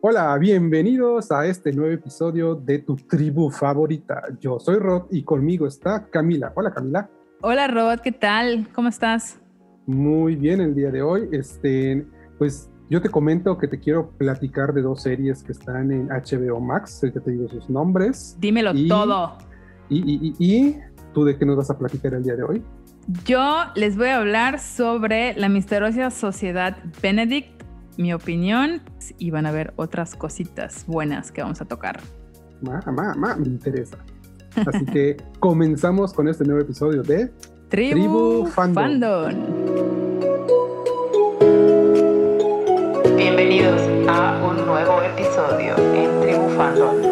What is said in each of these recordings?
Hola, bienvenidos a este nuevo episodio de tu tribu favorita. Yo soy Rod y conmigo está Camila. Hola Camila. Hola Rod, ¿qué tal? ¿Cómo estás? Muy bien el día de hoy. Este, pues yo te comento que te quiero platicar de dos series que están en HBO Max, que te digo sus nombres. Dímelo todo. Y, y, y, tú de qué nos vas a platicar el día de hoy? Yo les voy a hablar sobre la misteriosa sociedad Benedict mi opinión y van a ver otras cositas buenas que vamos a tocar. Ma, me interesa. Así que comenzamos con este nuevo episodio de Tribu, Fandom. Bienvenidos a un nuevo episodio en Tribu Fandom.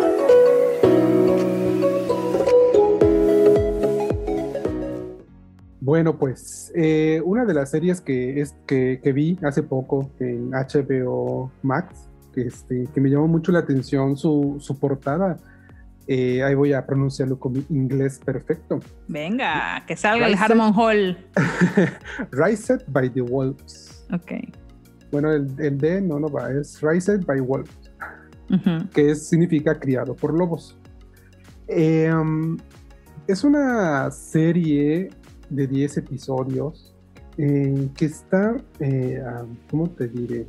Bueno, pues eh, una de las series que, es, que, vi hace poco en HBO Max, que, este, que me llamó mucho la atención su, su portada. Eh, ahí voy a pronunciarlo con mi inglés perfecto. Venga, que salga el Harmon Hall. Rised by the Wolves. Ok. Bueno, el, el D no, no va, es Rised by Wolves, que significa criado por lobos. Em, es una serie de 10 episodios eh, que está, eh, ¿cómo te diré?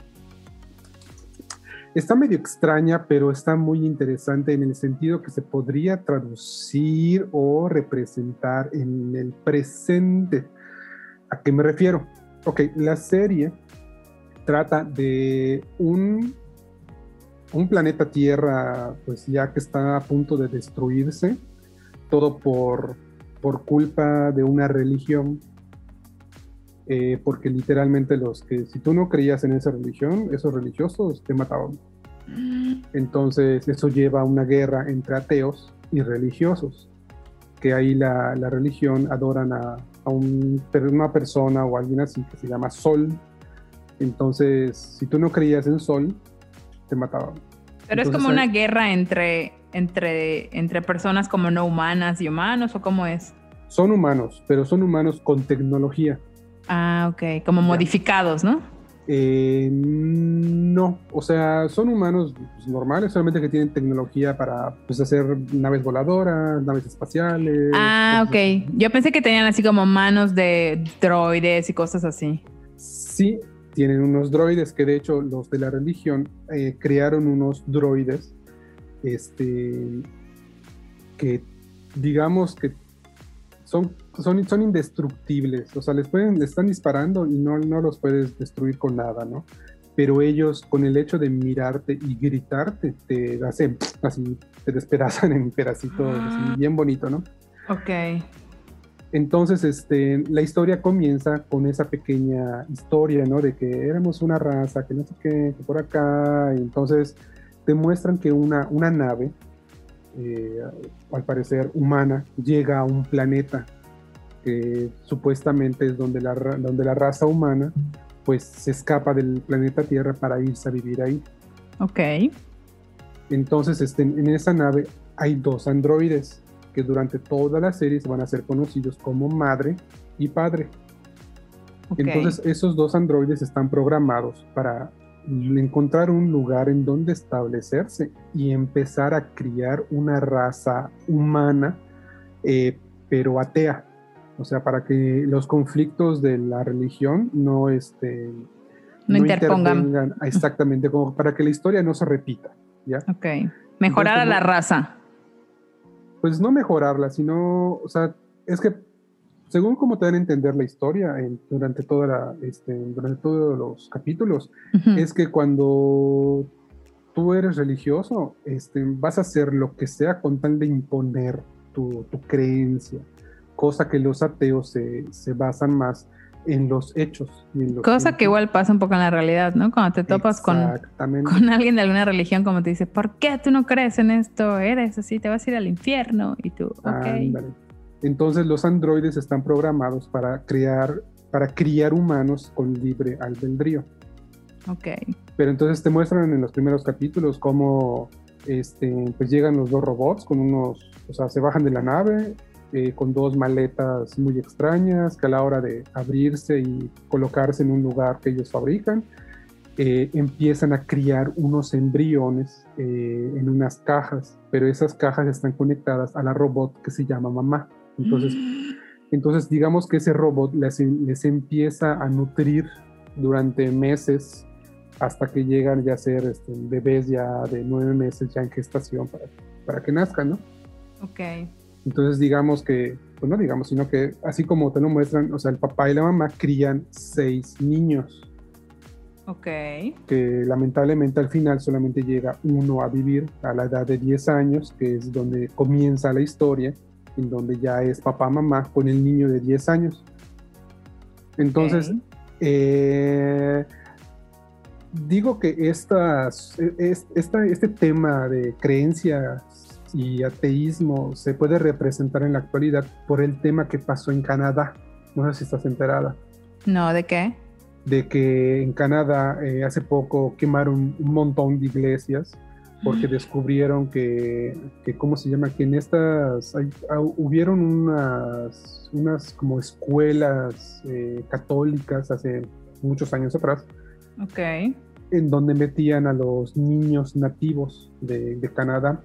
Está medio extraña, pero está muy interesante en el sentido que se podría traducir o representar en el presente. ¿A qué me refiero? Ok, la serie trata de un, un planeta Tierra, pues ya que está a punto de destruirse, todo por por culpa de una religión, eh, porque literalmente los que, si tú no creías en esa religión, esos religiosos te mataban. Entonces eso lleva a una guerra entre ateos y religiosos, que ahí la, la religión adoran a, a un, una persona o alguien así que se llama Sol. Entonces, si tú no creías en Sol, te mataban. Pero es como una guerra entre, entre, entre personas como no humanas y humanos, ¿o cómo es? Son humanos, pero son humanos con tecnología. Ah, ok, como modificados, ¿no? Eh, no, o sea, son humanos pues, normales, solamente que tienen tecnología para pues, hacer naves voladoras, naves espaciales. Ah, ok. Yo pensé que tenían así como manos de droides y cosas así. Sí, tienen unos droides que de hecho los de la religión eh, crearon unos droides este, que digamos que son, son, son indestructibles, o sea, les, pueden, les están disparando y no, no los puedes destruir con nada, ¿no? Pero ellos, con el hecho de mirarte y gritarte, te hacen así, te despedazan en pedacitos, así, bien bonito, ¿no? Ok. Entonces, este, la historia comienza con esa pequeña historia, ¿no? De que éramos una raza, que no sé qué, que por acá, y entonces te muestran que una, una nave, eh, al parecer humana, llega a un planeta que supuestamente es donde la, donde la raza humana pues se escapa del planeta Tierra para irse a vivir ahí. Ok. Entonces este, en esa nave hay dos androides que durante toda la serie se van a ser conocidos como madre y padre. Entonces esos dos androides están programados para encontrar un lugar en donde establecerse y empezar a criar una raza humana, eh, pero atea. O sea, para que los conflictos de la religión no, este, no, interpongan. Exactamente, como para que la historia no se repita. ¿ya? Ok. Mejorar a la raza. Pues no mejorarla, sino, o sea, es que según como te dan a entender la historia durante, toda la, este, durante todos los capítulos, es que cuando tú eres religioso, este, vas a hacer lo que sea con tal de imponer tu, tu creencia, cosa que los ateos se, se basan más en los hechos. Cosa que igual pasa un poco en la realidad, ¿no? Cuando te topas con, con alguien de alguna religión, como te dice, ¿por qué tú no crees en esto? Eres así, te vas a ir al infierno. Y tú, ok. Entonces los androides están programados para crear, para criar humanos con libre albedrío. Ok. Pero entonces te muestran en los primeros capítulos cómo este, pues llegan los dos robots con unos, o sea, se bajan de la nave eh, con dos maletas muy extrañas que a la hora de abrirse y colocarse en un lugar que ellos fabrican, eh, empiezan a criar unos embriones eh, en unas cajas, pero esas cajas están conectadas a la robot que se llama mamá. Entonces, entonces digamos que ese robot les, les empieza a nutrir durante meses hasta que llegan ya a ser este, bebés ya de nueve meses ya en gestación para, para que nazcan, ¿no? Ok. Entonces digamos que, pues no digamos, sino que así como te lo muestran, o sea, el papá y la mamá crían seis niños. Ok. Que lamentablemente al final solamente llega uno a vivir a la edad de 10 años, que es donde comienza la historia, en donde ya es papá, mamá con el niño de 10 años. Entonces, eh, digo que estas, esta, este tema de creencias y ateísmo se puede representar en la actualidad por el tema que pasó en Canadá. No sé si estás enterada. No, ¿de qué? De que en Canadá eh, hace poco quemaron un montón de iglesias porque descubrieron que, que, ¿cómo se llama? Que en estas, ah, hubieron unas, unas como escuelas eh, católicas hace muchos años atrás. Ok. En donde metían a los niños nativos de, de Canadá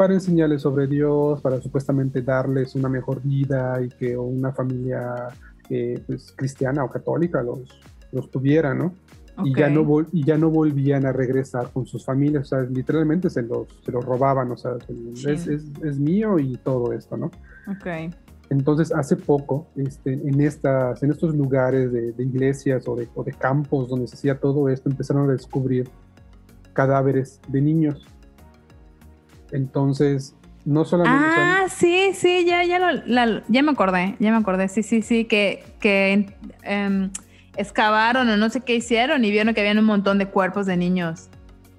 para enseñarles sobre Dios, para supuestamente darles una mejor vida y que una familia eh, pues, cristiana o católica los, los tuviera, ¿no? Y, ya no y ya no volvían a regresar con sus familias, o sea, literalmente se los, se los robaban, o sea, es, es, es, mío y todo esto, ¿no? Ok. Entonces, hace poco, este, en, estas, en estos lugares de, de iglesias o de, o de campos donde se hacía todo esto, empezaron a descubrir cadáveres de niños entonces, no solamente... Ah, sí, sí, ya, ya, ya me acordé, ya me acordé, sí, sí, sí, que, que em, excavaron o no sé qué hicieron y vieron que habían un montón de cuerpos de niños.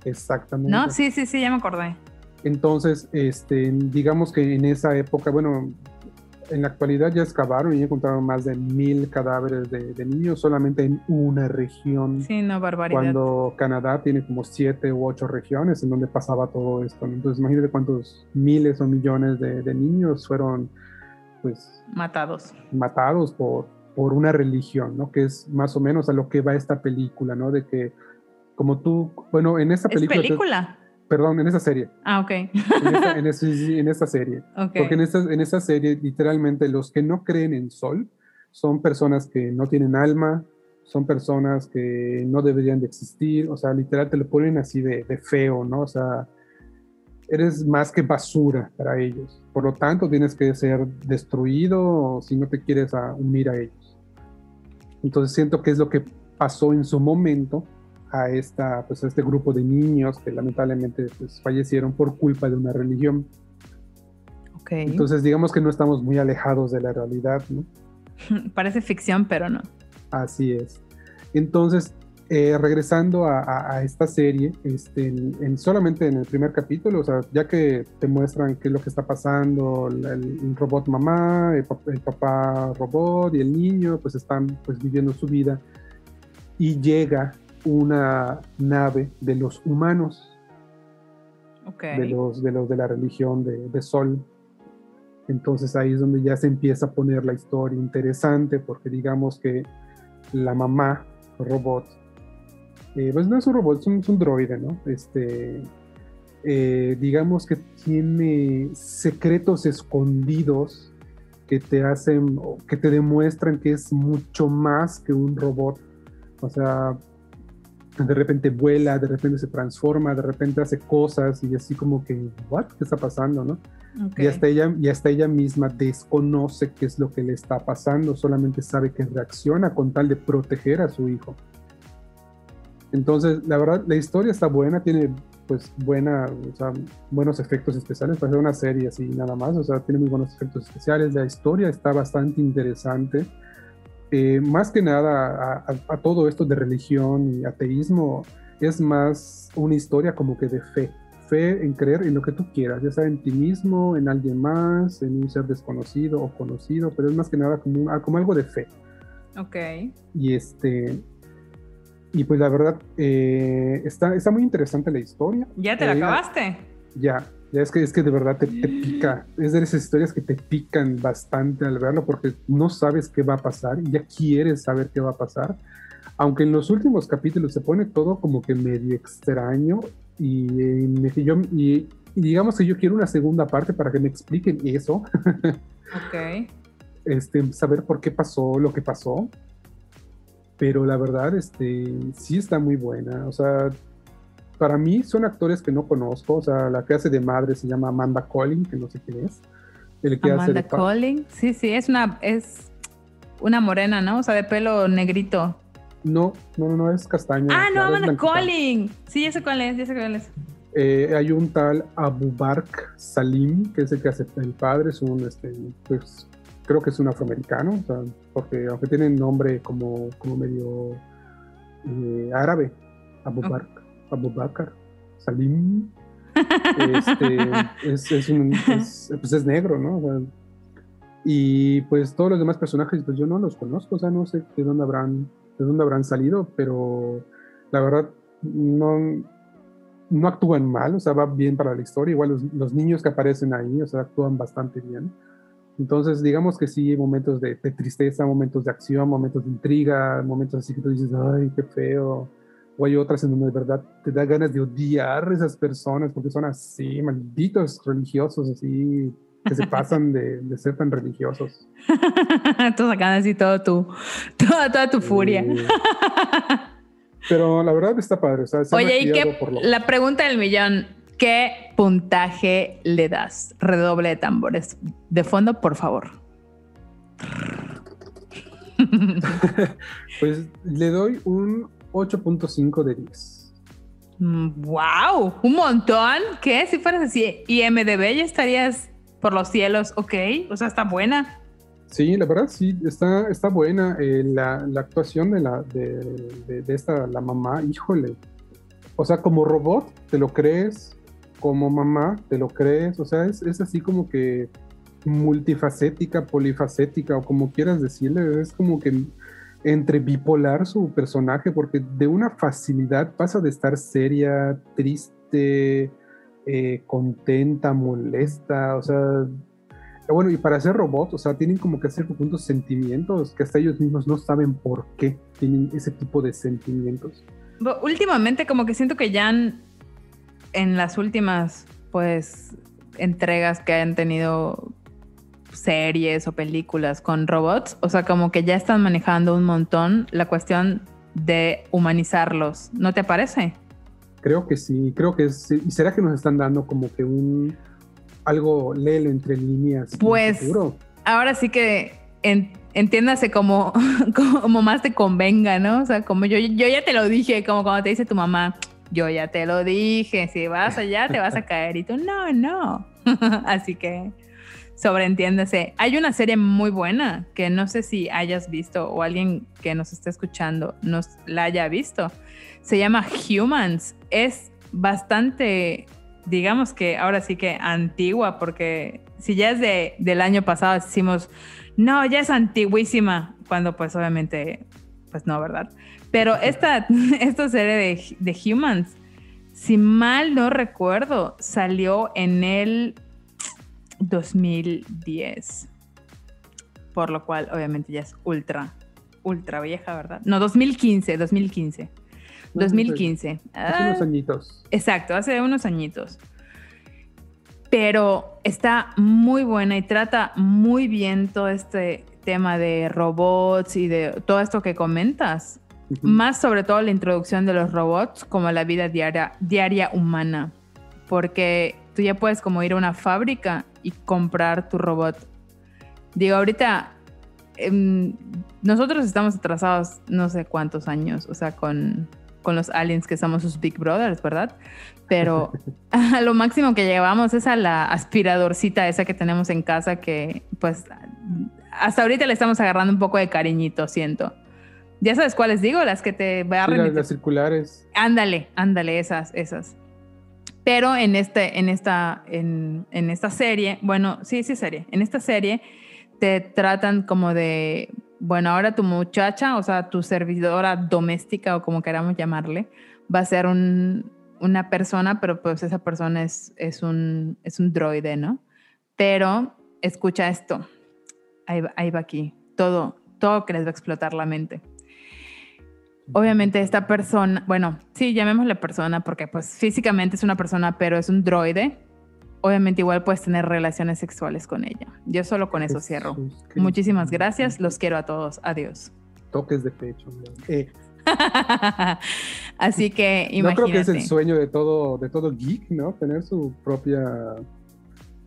Exactamente. ¿No? Sí, sí, sí, ya me acordé. Entonces, este, digamos que en esa época, bueno, en la actualidad ya excavaron y encontraron más de mil cadáveres de, niños solamente en una región. Sí, no, barbaridad. Cuando Canadá tiene como siete u ocho regiones en donde pasaba todo esto. Entonces, imagínate cuántos miles o millones de, niños fueron, pues... Matados. Matados por, por una religión, ¿no? Que es más o menos a lo que va esta película, ¿no? De que, como tú, bueno, en esta película... ¿Es película? Perdón, en esa serie. Ah, ok. En esta, en, esta serie. Porque en esta, en esta serie, literalmente, los que no creen en sol son personas que no tienen alma, son personas que no deberían de existir, o sea, literal te lo ponen así de, de feo, ¿no? O sea, eres más que basura para ellos. Por lo tanto, tienes que ser destruido si no te quieres unir a ellos. Entonces siento que es lo que pasó en su momento a, esta, pues, a este grupo de niños que lamentablemente pues, fallecieron por culpa de una religión. Okay. Entonces digamos que no estamos muy alejados de la realidad, ¿no? Parece ficción, pero no. Así es. Entonces, eh, regresando a, esta serie, este, en, solamente en el primer capítulo, o sea, ya que te muestran qué es lo que está pasando, el, robot mamá, el, el, papá robot y el niño, pues están pues viviendo su vida y llega una nave de los humanos, de, los, de los de la religión de, Sol. Entonces ahí es donde ya se empieza a poner la historia interesante, porque digamos que la mamá robot, eh, pues no es un robot, es un, droide, ¿no? Este, eh, digamos que tiene secretos escondidos que te hacen, que te demuestran que es mucho más que un robot. O sea, de repente vuela, de repente se transforma, de repente hace cosas y así como que, ¿what? ¿Qué está pasando, no? Y, hasta ella, y hasta ella misma desconoce qué es lo que le está pasando, solamente sabe que reacciona con tal de proteger a su hijo. Entonces, la verdad, la historia está buena, tiene pues buena, o sea, buenos efectos especiales para ser una serie así nada más, o sea, tiene muy buenos efectos especiales, la historia está bastante interesante eh, más que nada a, todo esto de religión y ateísmo, es más una historia como que de fe, fe en creer en lo que tú quieras, ya sea en ti mismo, en alguien más, en un ser desconocido o conocido, pero es más que nada como, como algo de fe. Ok. Y este, y pues la verdad, eh, está, está muy interesante la historia. ¿Ya te la eh, acabaste? Ya, ya es que, es que de verdad te, pica. Es de esas historias que te pican bastante al verlo porque no sabes qué va a pasar y ya quieres saber qué va a pasar. aunque en los últimos capítulos se pone todo como que medio extraño y, yo, y, digamos que yo quiero una segunda parte para que me expliquen eso. ok. Este, saber por qué pasó lo que pasó. Pero la verdad, este, sí está muy buena. O sea, para mí son actores que no conozco. O sea, la que hace de madre se llama Amanda Collin, que no sé quién es. El que Amanda Collin, sí, sí, es una, es una morena, ¿no? O sea, de pelo negrito. No, no, no, es castaña. Ah, no, Amanda Collin. Sí, ya sé cuál es, ya sé cuál es. Eh, hay un tal Abu Bark Salim, que es el que hace el padre, es un, este, pues, creo que es un afroamericano, o sea, porque aunque tiene nombre como, como medio eh, árabe, Abu Bark, Abu Bakr Salim, este, es, es, un, pues es negro, ¿no? y pues todos los demás personajes, pues yo no los conozco, o sea, no sé de dónde habrán de dónde habrán salido, pero la verdad no, no actúan mal, o sea, va bien para la historia. Igual los, niños que aparecen ahí, o sea, actúan bastante bien. Entonces, digamos que sí, momentos de, tristeza, momentos de acción, momentos de intriga, momentos así que tú dices, ay, qué feo. O hay otras en donde de verdad te da ganas de odiar a esas personas porque son así, malditos religiosos, así, que se pasan de, ser tan religiosos. Tú sacando así todo tu, toda, toda tu furia. pero la verdad está padre. Oye, y qué, la pregunta del millón, ¿qué puntaje le das? Redoble de tambores. De fondo, por favor. pues le doy un 8.5 de 10. ¡Wow! Mm, un montón. ¿Qué? Si fueras así, IMDB ya estarías por los cielos, ok, o sea, está buena. Sí, la verdad sí, está, está buena. Eh, la, la, actuación de, la, de, de, esta, la mamá, híjole. O sea, como robot, te lo crees, como mamá, te lo crees, o sea, es, es así como que multifacética, polifacética, o como quieras decirle, es como que entre bipolar su personaje, porque de una facilidad pasa de estar seria, triste, eh, contenta, molesta, o sea, bueno, y para ser robot, o sea, tienen como que hacer puntos sentimientos que hasta ellos mismos no saben por qué tienen ese tipo de sentimientos. Últimamente como que siento que ya en las últimas, pues, entregas que han tenido series o películas con robots, o sea, como que ya están manejando un montón la cuestión de humanizarlos, ¿no te parece? Creo que sí, creo que es. ¿Y será que nos están dando como que un. algo léelo entre líneas? Pues. Ahora sí que entiéndase como, como más te convenga, ¿no? O sea, como yo, yo ya te lo dije, como cuando te dice tu mamá, yo ya te lo dije, si vas allá te vas a caer. Y tú, no, no. Así que sobreentiéndase. Hay una serie muy buena que no sé si hayas visto o alguien que nos esté escuchando nos la haya visto se llama Humans. Es bastante, digamos que ahora sí que antigua, porque si ya es de, del año pasado, decimos, no, ya es antiguísima, cuando pues obviamente, pues no, ¿verdad? Pero esta, esta serie de, de Humans, si mal no recuerdo, salió en el 2010. Por lo cual, obviamente, ya es ultra, ultra vieja, ¿verdad? No, 2015, 2015. 2015. Hace unos ah, añitos. Exacto, hace unos añitos. Pero está muy buena y trata muy bien todo este tema de robots y de todo esto que comentas. Más sobre todo la introducción de los robots como la vida diaria, diaria humana. Porque tú ya puedes como ir a una fábrica y comprar tu robot. Digo, ahorita em, nosotros estamos atrasados no sé cuántos años, o sea, con con los aliens que somos sus Big Brothers, ¿verdad? Pero a lo máximo que llevamos es a la aspiradorcita esa que tenemos en casa que pues hasta ahorita le estamos agarrando un poco de cariñito, siento. ¿Ya sabes cuáles digo? Las que te barren. las, circulares. Ándale, ándale, esas, esas. Pero en, este, en, esta, en, en esta serie, bueno, sí, sí, serie. En esta serie te tratan como de bueno, ahora tu muchacha, o sea, tu servidora doméstica o como queramos llamarle, va a ser una persona, pero pues esa persona es, es, un, es un droide, ¿no? Pero escucha esto, ahí, va aquí, todo, todo que les va a explotar la mente. Obviamente esta persona, bueno, sí, llamémosle persona porque pues físicamente es una persona, pero es un droide. Obviamente igual puedes tener relaciones sexuales con ella. Yo solo con eso cierro. Muchísimas gracias, los quiero a todos. Adiós. Toques de pecho. Eh, Así que no imagínate. creo que es el sueño de todo, de todo geek, ¿no? Tener su propia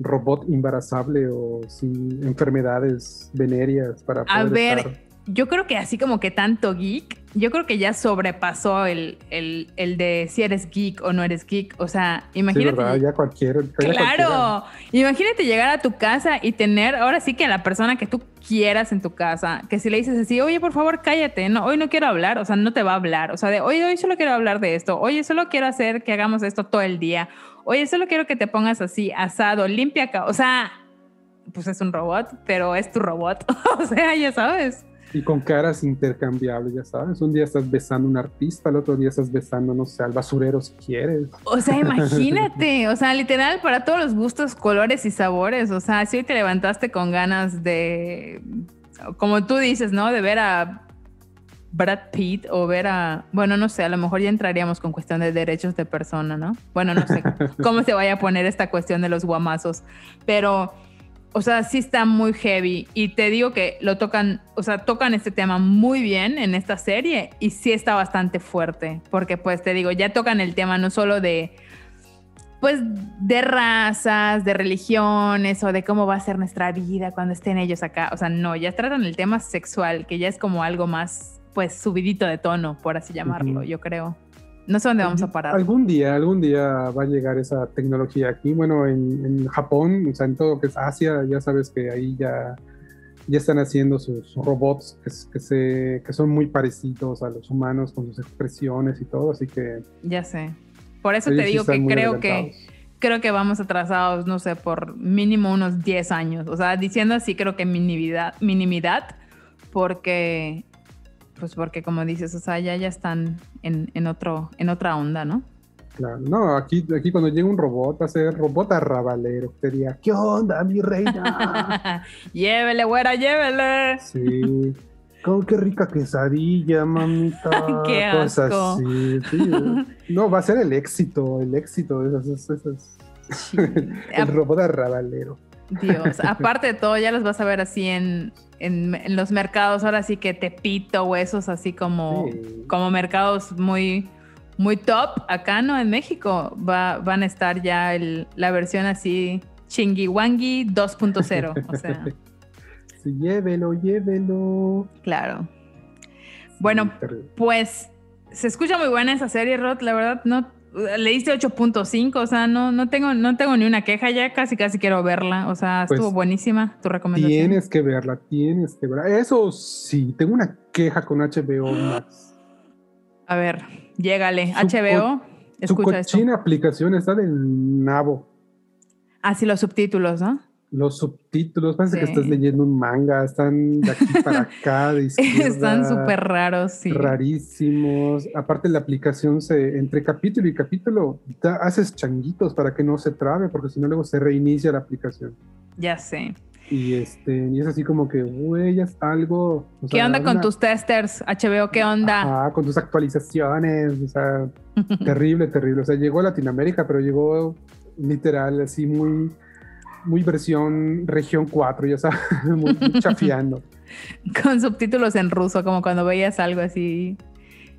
robot embarazable o sin enfermedades venéreas para poder A ver, estar- Yo creo que así como que tanto geek, yo creo que ya sobrepasó el, el, el de si eres geek o no eres geek. O sea, Sí, imagínate. ¿verdad? Ya cualquier. ya cualquiera. Claro, imagínate llegar a tu casa y tener ahora sí que a la persona que tú quieras en tu casa, que si le dices así, oye, por favor, cállate, no, hoy no quiero hablar, o sea, no te va a hablar, o sea, de, oye, hoy solo quiero hablar de esto, oye, solo quiero hacer que hagamos esto todo el día, oye, solo quiero que te pongas así, asado, limpia acá, o sea, pues es un robot, pero es tu robot, o sea, ya sabes. Y con caras intercambiables, ya sabes. Un día estás besando a un artista, el otro día estás besando, no sé, al basurero si quieres. O sea, imagínate, o sea, literal para todos los gustos, colores y sabores. O sea, si hoy te levantaste con ganas de, como tú dices, ¿no? De ver a Brad Pitt o ver a, bueno, no sé, a lo mejor ya entraríamos con cuestión de derechos de persona, ¿no? Bueno, no sé cómo se vaya a poner esta cuestión de los guamazos, pero, o sea, sí está muy heavy. Y te digo que lo tocan, o sea, tocan este tema muy bien en esta serie y sí está bastante fuerte, porque pues te digo, ya tocan el tema no solo de, pues, de razas, de religiones o de cómo va a ser nuestra vida cuando estén ellos acá, o sea, no, ya tratan el tema sexual, que ya es como algo más, pues, subidito de tono, por así llamarlo, yo creo. No sé dónde vamos a parar. Algún día, algún día va a llegar esa tecnología aquí. Bueno, en, en Japón, o sea, en todo lo que es Asia, ya sabes que ahí ya, ya están haciendo sus robots que, se, que son muy parecidos a los humanos con sus expresiones y todo, así que... Ya sé. Por eso te digo que creo que creo que vamos atrasados, no sé, por mínimo unos 10 años. O sea, diciendo así, creo que minimidad, minimidad porque, pues porque como dices, o sea, ya, ya están en, en, otro, en otra onda, ¿no? Claro. No, aquí, aquí cuando llega un robot, va a ser robot arrabalero. Te diría, ¿qué onda, mi reina? llévele, güera, llévele. Sí. Oh, qué rica quesadilla, mamita. Qué Cosas asco. así, sí. No, va a ser el éxito, el éxito esas- esas- el robot arrabalero. Dios, aparte de todo, ya los vas a ver así en, en, en los mercados, ahora sí que Tepito o esos así como, Sí. como mercados muy, muy top acá, ¿no? En México va, van a estar ya el- la versión así Chingiwangi 2.0, o sea, Sí, llévelo, llévelo. claro. Bueno, Sí. Pues se escucha muy buena esa serie, Rod, la verdad, no... Le diste 8.5, o sea, no, no, tengo, no tengo ni una queja, ya casi casi quiero verla, o sea, Pues, estuvo buenísima tu recomendación. Tienes que verla, tienes que verla. Eso sí, tengo una queja con HBO Max. A ver, llégale. Su HBO, Su escucha esto. cochina aplicación está del nabo. Ah, sí, los subtítulos, ¿no? Los subtítulos, parece que estás leyendo un manga, están de aquí para acá, de izquierda. Están súper raros, sí. rarísimos. Aparte la aplicación se entre capítulo y capítulo da- haces changuitos para que no se trabe, porque si no luego se reinicia la aplicación. Ya sé. Y este y es así como que, güey, es algo. o ¿Qué sea, onda con tus testers, HBO? ¿Qué onda? Ajá, con tus actualizaciones, o sea, terrible, terrible. O sea, llegó a Latinoamérica, pero llegó literal así muy muy versión región 4, ya sabes, muy, muy chafiando. con subtítulos en ruso, como cuando veías algo así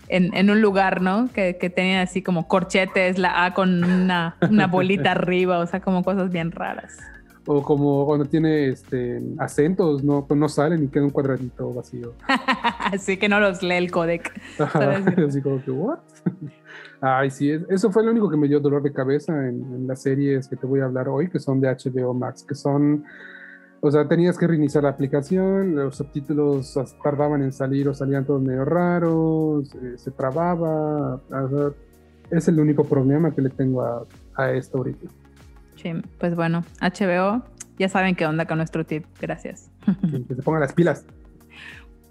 en, en un lugar, ¿no? Que, que tenían así como corchetes, la A con una, una bolita arriba, o sea, como cosas bien raras. O como cuando tiene este, acentos, no, no salen y queda un cuadradito vacío. Así que no los lee el codec. Así como que, ¿what? Ay, sí, es- eso fue lo único que me dio dolor de cabeza en, en las series que te voy a hablar hoy, que son de HBO Max, que son, o sea, tenías que reiniciar la aplicación, los subtítulos tardaban en salir o salían todos medio raros, eh, se trababa, o sea, es el único problema que le tengo a, a esto ahorita. Sí, pues bueno, HBO, ya saben qué onda con nuestro tip. Gracias. Que, se pongan las pilas.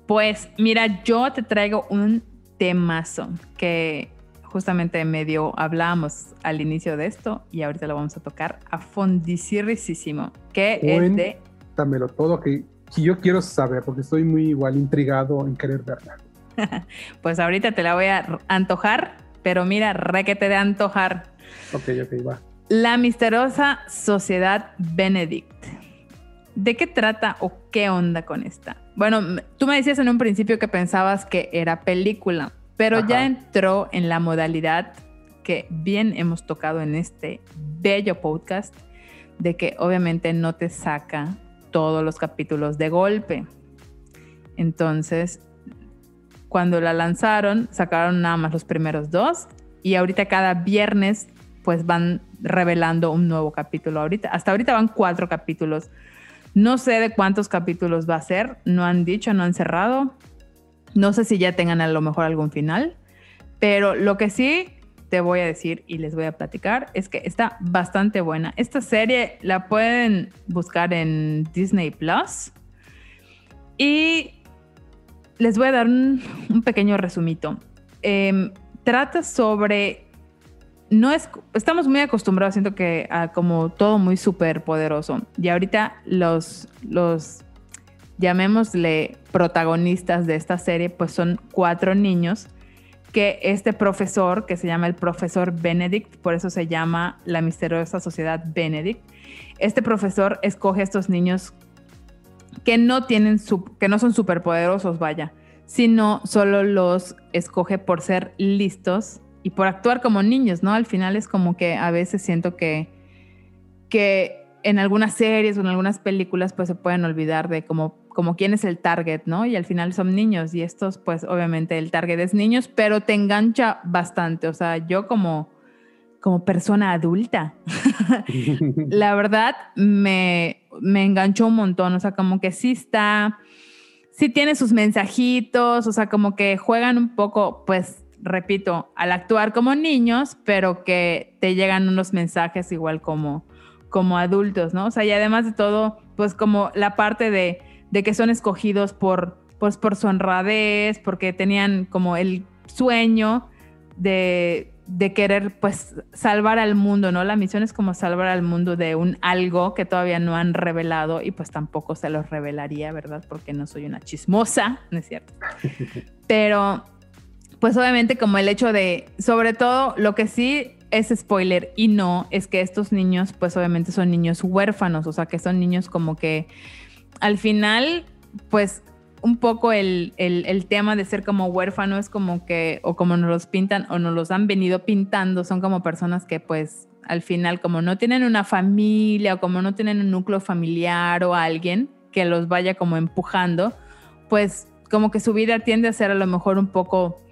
Pues mira, yo te traigo un temazo que justamente medio hablábamos al inicio de esto y ahorita lo vamos a tocar a fondicirrisísimo, que es de... Dámelo todo, que, que yo quiero saber, porque estoy muy igual intrigado en querer verla. pues ahorita te la voy a antojar, pero mira, requete de antojar. Ok, ok, va. La misteriosa Sociedad Benedict. ¿De qué trata o qué onda con esta? Bueno, tú me decías en un principio que pensabas que era película, pero ya entró en la modalidad que bien hemos tocado en este bello podcast, de que obviamente no te saca todos los capítulos de golpe. Entonces, cuando la lanzaron, sacaron nada más los primeros dos y ahorita cada viernes pues van revelando un nuevo capítulo. Ahorita, hasta ahorita van cuatro capítulos. No sé de cuántos capítulos va a ser, no han dicho, no han cerrado. No sé si ya tengan a lo mejor algún final, pero lo que sí te voy a decir y les voy a platicar es que está bastante buena. Esta serie la pueden buscar en Disney Plus y les voy a dar un, pequeño resumito. Em, trata sobre. No es. Estamos muy acostumbrados, siento que como todo muy súper poderoso. Y ahorita los. los llamémosle protagonistas de esta serie, pues son cuatro niños que este profesor, que se llama el profesor Benedict, por eso se llama la misteriosa sociedad Benedict, este profesor escoge a estos niños que no tienen, que no son superpoderosos, vaya, sino solo los escoge por ser listos y por actuar como niños, ¿no? Al final es como que a veces siento que, que en algunas series o en algunas películas pues se pueden olvidar de como, como quién es el target, ¿no? Y al final son niños y estos pues obviamente el target es niños, pero te engancha bastante, o sea, yo como como persona adulta. la verdad me, me enganchó un montón, o sea, como que sí está, sí tiene sus mensajitos, o sea, como que juegan un poco, pues, repito, al actuar como niños, pero que te llegan unos mensajes igual como, como adultos, ¿no? O sea, y además de todo, pues como la parte de, de que son escogidos por, pues, por su honradez, porque tenían como el sueño de de querer pues salvar al mundo, ¿no? La misión es como salvar al mundo de un algo que todavía no han revelado y pues tampoco se los revelaría, ¿verdad? Porque no soy una chismosa, ¿no es cierto? Pero pues obviamente como el hecho de, sobre todo lo que sí es spoiler y no, es que estos niños pues obviamente son niños huérfanos, o sea que son niños como que al final pues un poco el, tema de ser como huérfano es como que, o como nos los pintan o nos los han venido pintando, son como personas que pues al final como no tienen una familia o como no tienen un núcleo familiar o alguien que los vaya como empujando, pues como que su vida tiende a ser a lo mejor un poco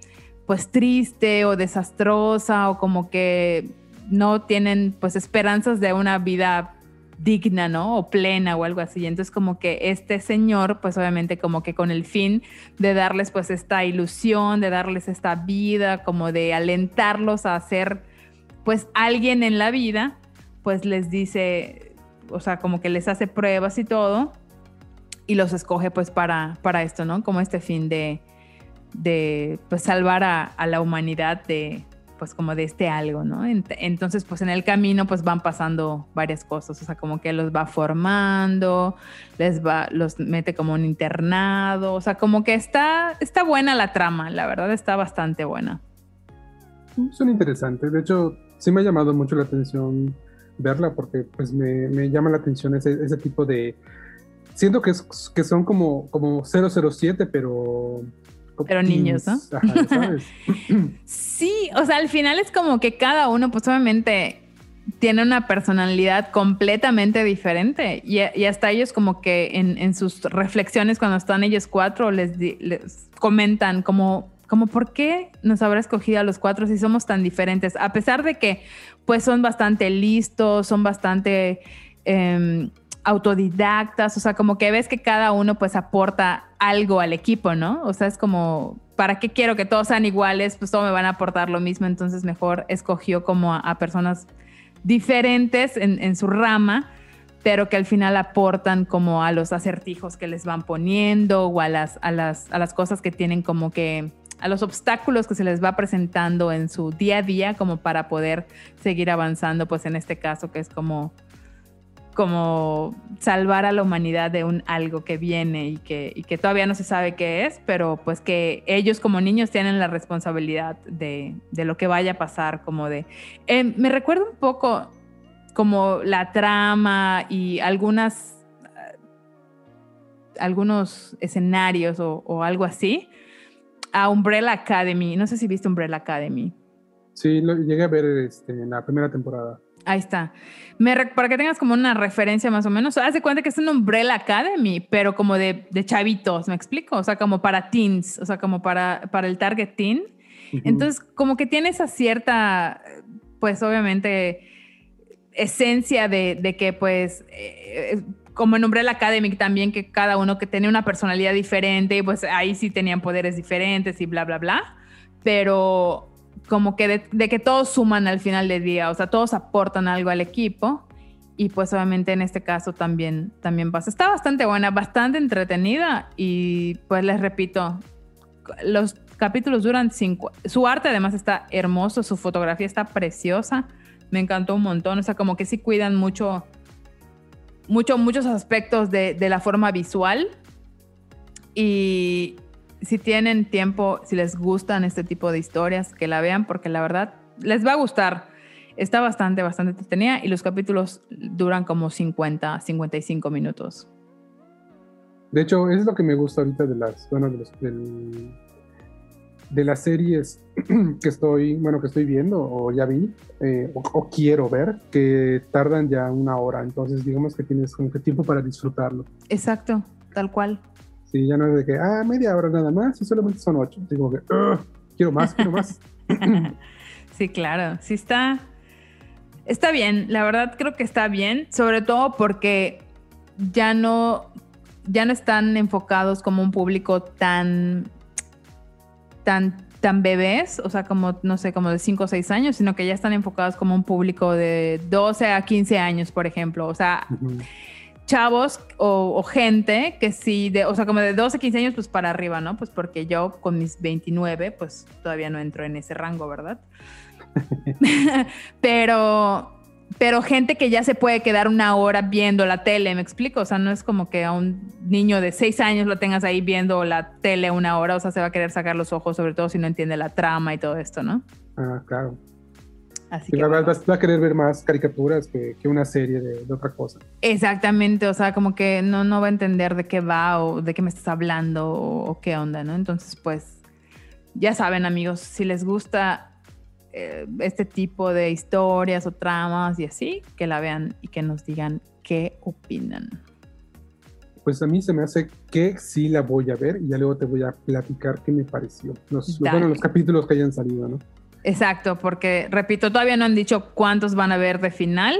pues triste o desastrosa o como que no tienen pues esperanzas de una vida digna, ¿no? O plena o algo así. Entonces como que este señor, pues obviamente como que con el fin de darles pues esta ilusión, de darles esta vida, como de alentarlos a ser pues alguien en la vida, pues les dice, o sea, como que les hace pruebas y todo y los escoge pues para, para esto, ¿no? Como este fin de, de pues salvar a la humanidad de, pues como de este algo, ¿no? Entonces, pues en el camino pues van pasando varias cosas, o sea, como que los va formando, les va, los mete como un internado, o sea, como que está, está buena la trama, la verdad está bastante buena. Son interesantes, de hecho, sí me ha llamado mucho la atención verla porque pues me, me llama la atención ese, ese tipo de... Siento que, es, que son como, como 007, pero pero niños, ¿no? sí, o sea, al final es como que cada uno, pues obviamente tiene una personalidad completamente diferente. Y, hasta ellos como que en, sus reflexiones cuando están ellos cuatro les, les comentan como, como por qué nos habrá escogido a los cuatro si somos tan diferentes, a pesar de que pues son bastante listos, son bastante... Em, autodidactas, o sea, como que ves que cada uno pues aporta algo al equipo, ¿no? O sea, es como, ¿para qué quiero que todos sean iguales? Pues todos me van a aportar lo mismo, entonces mejor escogió como a, personas diferentes en, su rama, pero que al final aportan como a los acertijos que les van poniendo o a las, a las, a las cosas que tienen como que a los obstáculos que se les va presentando en su día a día como para poder seguir avanzando, pues en este caso que es como como salvar a la humanidad de un algo que viene y que, y que todavía no se sabe qué es, pero pues que ellos como niños tienen la responsabilidad de, de lo que vaya a pasar, como de... Eh, me recuerda un poco como la trama y algunas algunos escenarios o, o, algo así a Umbrella Academy. No sé si viste Umbrella Academy. Sí, lo llegué a ver este, en la primera temporada. Ahí está. Me, para que tengas como una referencia más o menos, haz de cuenta que es un Umbrella Academy, pero como de, de, chavitos, ¿me explico? O sea, como para teens, o sea, como para, para el target teen. Uh -huh. Entonces, como que tiene esa cierta, pues obviamente, esencia de, de que pues... Eh, como en Umbrella Academy también, que cada uno que tenía una personalidad diferente, y pues ahí sí tenían poderes diferentes y bla, bla, bla. Pero como que de, que todos suman al final del día, o sea, todos aportan algo al equipo. Y pues obviamente en este caso también, también pasa. Está bastante buena, bastante entretenida y pues les repito, los capítulos duran cinco. Su arte además está hermoso, su fotografía está preciosa, me encantó un montón, o sea, como que sí cuidan mucho mucho, muchos aspectos de, de, la forma visual. Y si tienen tiempo, si les gustan este tipo de historias, que la vean porque la verdad les va a gustar. Está bastante, bastante entretenida y los capítulos duran como 50, 55 minutos. De hecho, es lo que me gusta ahorita de las, bueno, de, los, del, de las series que estoy, bueno, que estoy viendo o ya vi eh, o, o, quiero ver, que tardan ya una hora. Entonces, digamos que tienes como que tiempo para disfrutarlo. Exacto, tal cual. Sí, ya no es de que, ah, media hora nada más y solamente son ocho. Digo que, quiero más, quiero más. sí, claro, sí está, está bien. La verdad creo que está bien, sobre todo porque ya no, ya no están enfocados como un público tan tan, tan bebés, o sea, como, no sé, como de 5 o 6 años, sino que ya están enfocados como un público de 12 a 15 años, por ejemplo. O sea, uh -huh. Chavos o, o, gente que sí, de, o sea, como de 12 a 15 años, pues para arriba, ¿no? Pues porque yo con mis 29, pues todavía no entro en ese rango, ¿verdad? Pero pero gente que ya se puede quedar una hora viendo la tele, ¿me explico? O sea, no es como que a un niño de seis años lo tengas ahí viendo la tele una hora, o sea, se va a querer sacar los ojos, sobre todo si no entiende la trama y todo esto, ¿no? Ah, claro. Así que, bueno. va a querer ver más caricaturas que, que una serie de, de, otra cosa. Exactamente, o sea, como que no, no va a entender de qué va o de qué me estás hablando o, o qué onda, ¿no? Entonces, pues, ya saben, amigos, si les gusta eh, este tipo de historias o tramas y así, que la vean y que nos digan qué opinan. Pues a mí se me hace que sí la voy a ver y ya luego te voy a platicar qué me pareció. Los, bueno, los capítulos que hayan salido, ¿no? Exacto, porque repito, todavía no han dicho cuántos van a ver de final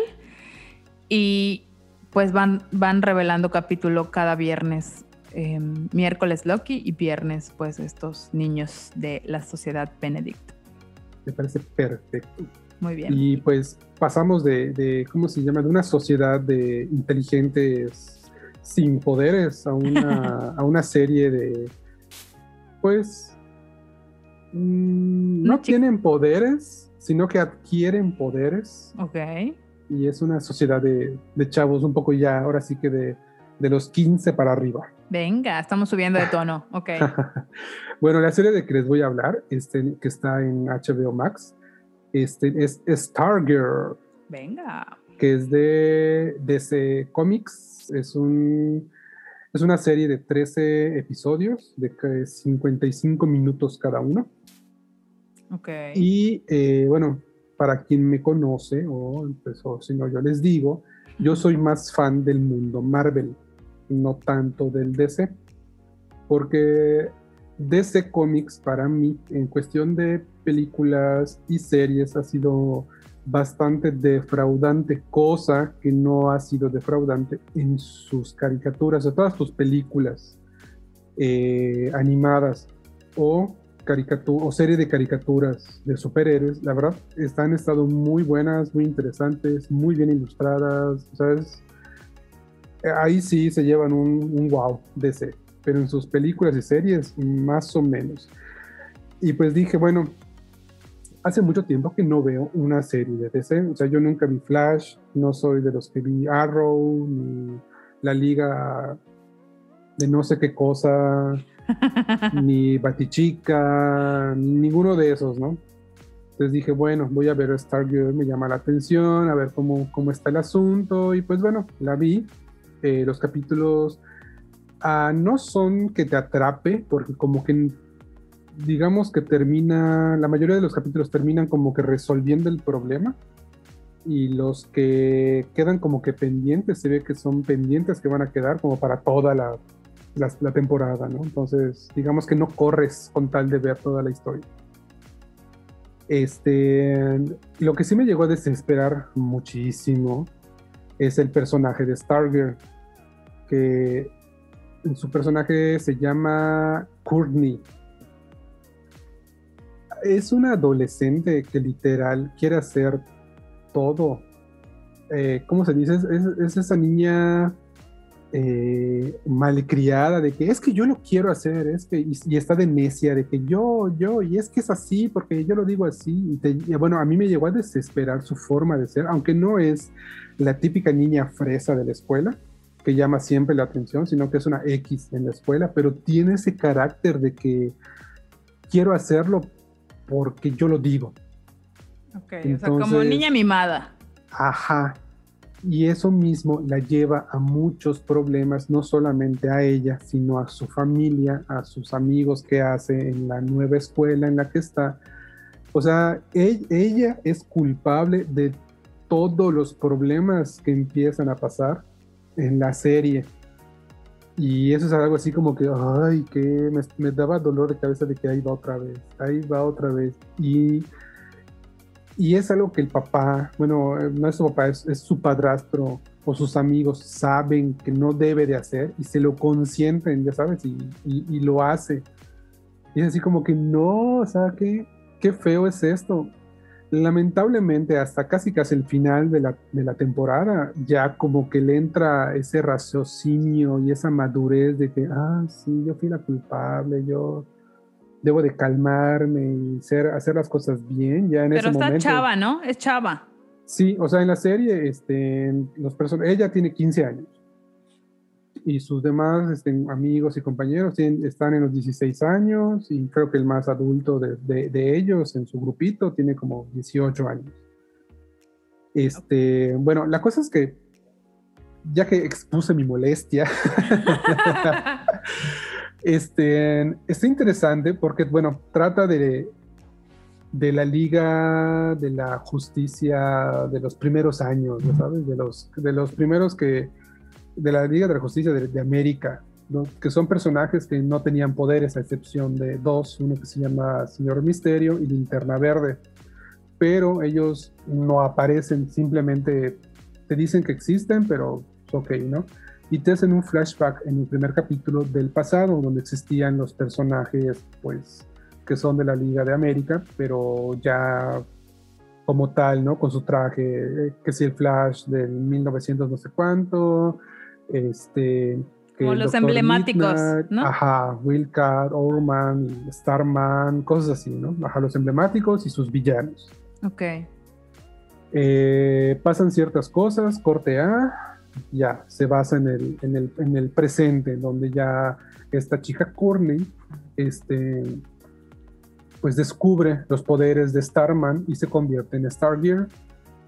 y pues van, van revelando capítulo cada viernes. Eh, miércoles Loki y viernes pues estos niños de la sociedad Benedict me parece perfecto. Muy bien. Y pues pasamos de, de, ¿cómo se llama? De una sociedad de inteligentes sin poderes a una, a una serie de, pues, mmm, no, no tienen poderes, sino que adquieren poderes. Ok. Y es una sociedad de, de chavos un poco ya, ahora sí que de, de los 15 para arriba. Venga, estamos subiendo de tono, ok. bueno, la serie de que les voy a hablar, este, que está en HBO Max, este, es Stargirl. Venga. Que es de DC Comics, es, un, es una serie de 13 episodios, de 55 minutos cada uno. Ok. Y eh, bueno, para quien me conoce, o, pues, si no, yo les digo, yo soy más fan del mundo Marvel no tanto del DC, porque DC Comics para mí en cuestión de películas y series ha sido bastante defraudante, cosa que no ha sido defraudante en sus caricaturas, o todas sus películas eh, animadas o o serie de caricaturas de superhéroes, la verdad, están estado muy buenas, muy interesantes, muy bien ilustradas, ahí sí se llevan un, un wow DC, pero en sus películas y series más o menos. Y pues dije, bueno, hace mucho tiempo que no veo una serie de DC. O sea, yo nunca vi Flash, no soy de los que vi Arrow, ni la Liga de no sé qué cosa, ni Batichica, ninguno de esos, ¿no? Entonces dije, bueno, voy a ver Stargirl, me llama la atención, a ver cómo, cómo está el asunto. Y pues bueno, la vi. Eh, los capítulos ah, no son que te atrape, porque como que digamos que termina, la mayoría de los capítulos terminan como que resolviendo el problema y los que quedan como que pendientes, se ve que son pendientes que van a quedar como para toda la, la, temporada, ¿no? Entonces, digamos que no corres con tal de ver toda la historia. Este, lo que sí me llegó a desesperar muchísimo es el personaje de Stargirl, que su personaje se llama Courtney es una adolescente que literal quiere hacer todo. Eh, ¿Cómo se dice? Es, esa niña eh, malcriada de que es que yo lo quiero hacer, es que, y, está de necia de que yo, yo, y es que es así, porque yo lo digo así. Y, bueno, a mí me llegó a desesperar su forma de ser, aunque no es la típica niña fresa de la escuela que llama siempre la atención, sino que es una X en la escuela, pero tiene ese carácter de que quiero hacerlo porque yo lo digo. Ok, o sea, como niña mimada. Ajá. Y eso mismo la lleva a muchos problemas, no solamente a ella, sino a su familia, a sus amigos que hace en la nueva escuela en la que está. O sea, ella es culpable de todos los problemas que empiezan a pasar en la serie. Y eso es algo así como que, ay, que me, daba dolor de cabeza de que ahí va otra vez, ahí va otra vez. Y, y es algo que el papá, bueno, no es su papá, es, su padrastro o sus amigos saben que no debe de hacer y se lo consienten, ya sabes, y, y, lo hace. Y es así como que no, o sea, qué, qué feo es esto lamentablemente hasta casi casi el final de la, de la, temporada ya como que le entra ese raciocinio y esa madurez de que, ah, sí, yo fui la culpable, yo debo de calmarme y ser, hacer las cosas bien ya en Pero ese está chava, ¿no? Es chava. Sí, o sea, en la serie, este, los ella tiene 15 años y sus demás este, amigos y compañeros están en los 16 años y creo que el más adulto de, de, ellos en su grupito tiene como 18 años. Este, bueno, la cosa es que ya que expuse mi molestia, este, está interesante porque, bueno, trata de, de la Liga de la Justicia de los primeros años, ¿sabes? De los, de los primeros que de la Liga de la Justicia de, América, que son personajes que no tenían poderes, a excepción de dos, uno que se llama Señor Misterio y Linterna Verde, pero ellos no aparecen, simplemente te dicen que existen, pero ok, ¿no? Y te hacen un flashback en el primer capítulo del pasado, donde existían los personajes, pues, que son de la Liga de América, pero ya como tal, ¿no? Con su traje, eh, que si el Flash del 1900 no sé cuánto, este, Como los emblemáticos, ¿no? Ajá, Wildcat, Orman, Starman, cosas así, ¿no? Ajá, los emblemáticos y sus villanos. Ok. Eh, pasan ciertas cosas, corte A, ya, se basa en el, en el, en el presente, donde ya esta chica Courtney, este, pues descubre los poderes de Starman y se convierte en Stargear.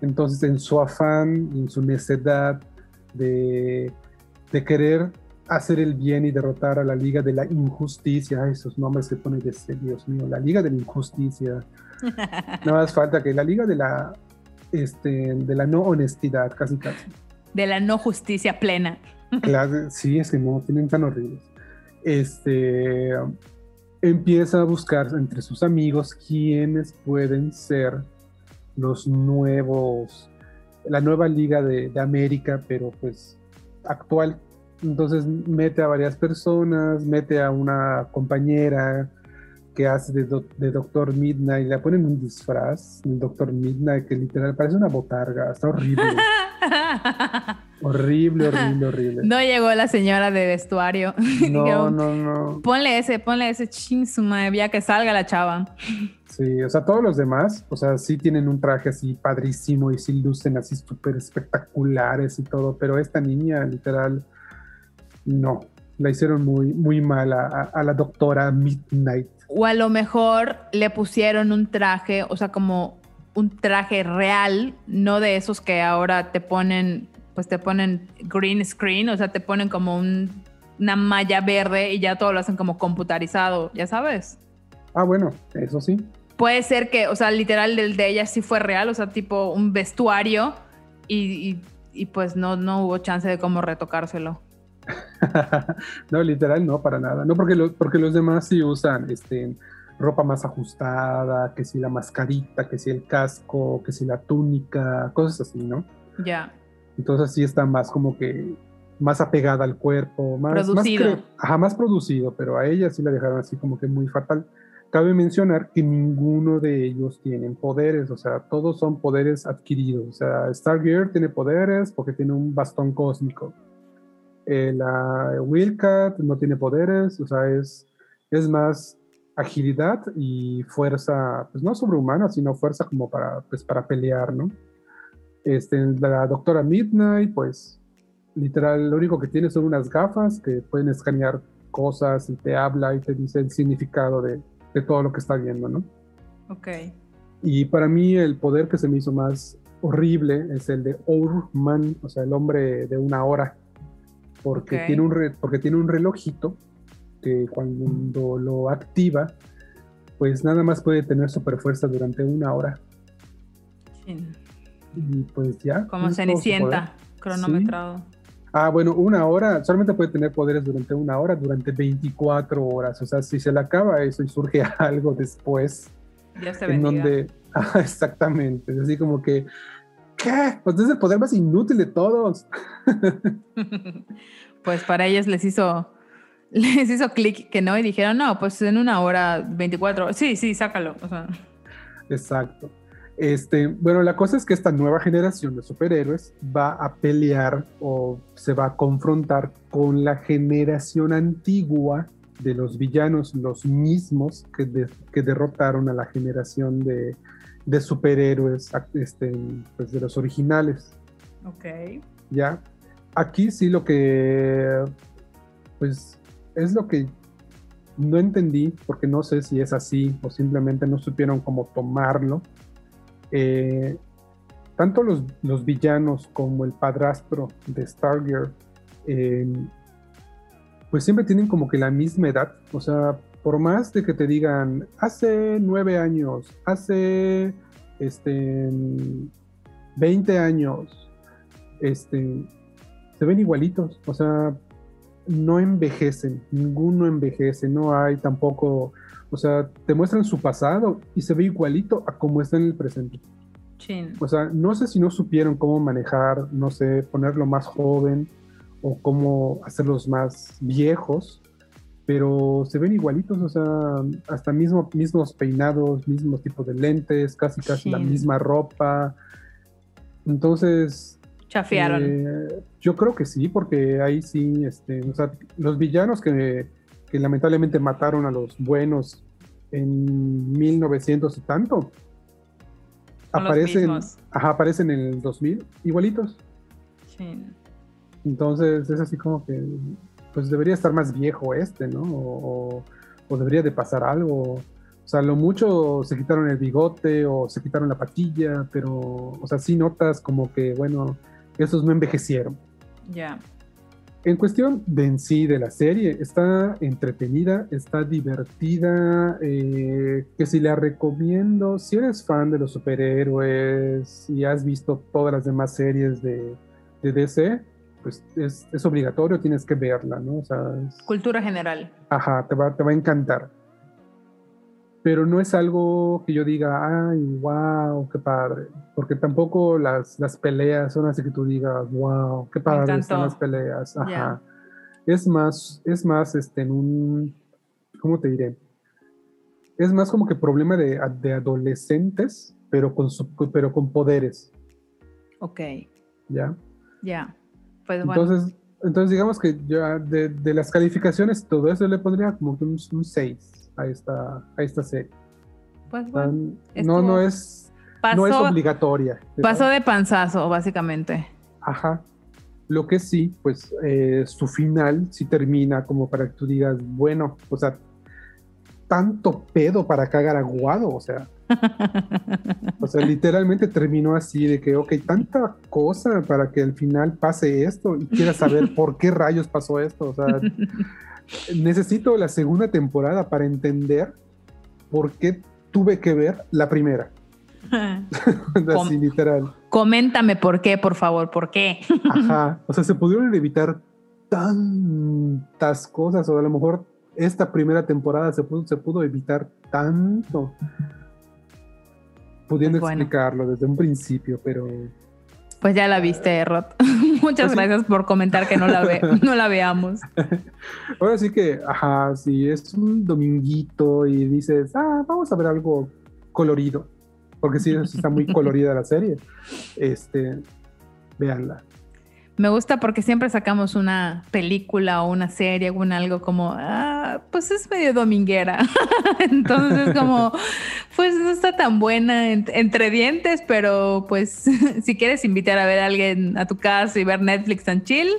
Entonces, en su afán en su necedad de de querer hacer el bien y derrotar a la Liga de la Injusticia. esos nombres se ponen de Dios mío, la Liga de la Injusticia. Nada más falta que la Liga de la, este, de la no honestidad, casi casi. De la no justicia plena. Claro, sí, es que no, tienen tan horribles. Este, empieza a buscar entre sus amigos quiénes pueden ser los nuevos, la nueva Liga de, de América, pero pues actual. Entonces mete a varias personas, mete a una compañera que hace de, Doctor Midnight, le ponen un disfraz, el Doctor Midnight, que literal parece una botarga, está horrible. Horrible, horrible, horrible. No llegó la señora de vestuario. No, no, no. Ponle ese, ponle ese ching su madre, ya que salga la chava. Sí, o sea, todos los demás, o sea, sí tienen un traje así padrísimo y sí lucen así súper espectaculares y todo, pero esta niña, literal, no. La hicieron muy, muy mal a la doctora Midnight. O a lo mejor le pusieron un traje, o sea, como un traje real, no de esos que ahora te ponen, pues te ponen green screen, o sea, te ponen como un- una malla verde y ya todo lo hacen como computarizado, ya sabes. Ah, bueno, eso sí. Puede ser que, o sea, literal el de ella sí fue real, o sea, tipo un vestuario y, y- y, pues no, no hubo chance de cómo retocárselo. no, literal, no, para nada. No, porque, lo- porque los demás sí usan este, ropa más ajustada, que si la mascarita, que si el casco, que si la túnica, cosas así, ¿no? Ya. Entonces sí está más como que más apegada al cuerpo, más Producido. Más, ajá, más producido, pero a ella sí la dejaron así como que muy fatal. Cabe mencionar que ninguno de ellos tienen poderes, o sea, todos son poderes adquiridos. O sea, Stargear tiene poderes porque tiene un bastón cósmico. Eh, la Wildcat no tiene poderes, o sea, es, es más agilidad y fuerza, pues no sobrehumana, sino fuerza como para, pues, para pelear, ¿no? Este, la doctora Midnight, pues literal, lo único que tiene son unas gafas que pueden escanear cosas y te habla y te dice el significado de, de todo lo que está viendo, ¿no? Ok. Y para mí el poder que se me hizo más horrible es el de Ourman, o sea, el hombre de una hora, porque, tiene, un re- porque tiene un relojito que cuando lo activa, pues nada más puede tener super fuerza durante una hora. Chin. Y pues ya. Como. Cenicienta, cronometrado. Ah, bueno, una hora, solamente puede tener poderes durante una hora, durante 24 horas. O sea, si se le acaba eso y surge algo después, Dios te en donde. Ah, exactamente. Es así como que. ¿Qué? Pues es el poder más inútil de todos. pues para ellos les hizo les hizo clic que no y dijeron, no, pues en una hora, 24 horas. Sí, sí, sácalo. O sea, Exacto. Este, bueno, la cosa es que esta nueva generación de superhéroes va a pelear o se va a confrontar con la generación antigua de los villanos, los mismos que, de- que derrotaron a la generación de, de superhéroes este, pues de los originales. ok. ¿ya? Aquí sí lo que, pues, es lo que no entendí, porque no sé si es así o simplemente no supieron cómo tomarlo. Eh, tanto los, los villanos como el padrastro de Stargear, eh, pues siempre tienen como que la misma edad. O sea, por más de que te digan, hace nueve años, hace este, 20 años, este, se ven igualitos, o sea, no envejecen, ninguno envejece, no hay tampoco, o sea, te muestran su pasado y se ve igualito a como está en el presente. Chin. O sea, no sé si no supieron cómo manejar, no sé, ponerlo más joven o cómo hacerlos más viejos, pero se ven igualitos, o sea, hasta mismo, mismos peinados, mismos tipos de lentes, casi casi la Sí. misma ropa. Entonces, Chafiaron. eh, yo creo que sí, porque ahí sí, este, o sea, los villanos que, que lamentablemente mataron a los buenos en 1900 y tanto, aparecen, ajá, aparecen en el 2000 igualitos. Chin. Entonces es así como que, pues debería estar más viejo este, ¿no? O debería de pasar algo. O sea, lo mucho se quitaron el bigote o se quitaron la patilla, pero, o sea, sí notas como que, bueno, esos no envejecieron. Ya. En cuestión de en sí de la serie, está entretenida, está divertida, eh, que si la recomiendo, si eres fan de los superhéroes y has visto todas las demás series de, de DC, pues es, es obligatorio, tienes que verla, ¿no? O sea, es- Cultura general. ajá, te va, te va a encantar. Pero no es algo que yo diga, ay, wow, qué padre. Porque tampoco las, las peleas son así que tú digas, wow, qué padre están las peleas. Ajá. Ya. Es más, es más, este, en un, ¿cómo te diré? Es más como que problema de, de adolescentes, pero con, su- pero con poderes, Ok. ¿ya? Ya. Pues bueno. Entonces, entonces digamos que ya de, de las calificaciones, todo eso le pondría como que un, 6 a esta, a esta serie. pues bueno. no, no es, Pasó, no es obligatoria. pasó de panzazo, básicamente. Ajá. Lo que sí, pues eh, su final sí termina como para que tú digas, bueno, o sea, tanto pedo para cagar aguado, o sea, o sea, literalmente terminó así de que, ok, tanta cosa para que al final pase esto y quieras saber por qué rayos pasó esto, o sea, necesito la segunda temporada para entender por qué tuve que ver la primera, así literal. Coméntame por qué, por favor, por qué. Ajá, o sea, se pudieron evitar tantas cosas, o a lo mejor esta primera temporada se pudo, se pudo evitar tanto, pudiendo bueno. explicarlo desde un principio, pero Pues ya la viste, Rod. Muchas Pues sí. gracias por comentar que no la, ve no la veamos. ahora sí que, ajá, si es un dominguito y dices, ah, vamos a ver algo colorido, porque sí, sí está muy colorida la serie, este, véanla. Me gusta porque siempre sacamos una película o una serie o un algo como, ah, pues es medio dominguera. Entonces es como, pues no está tan buena en- entre dientes, pero pues si quieres invitar a ver a alguien a tu casa y ver Netflix and chill,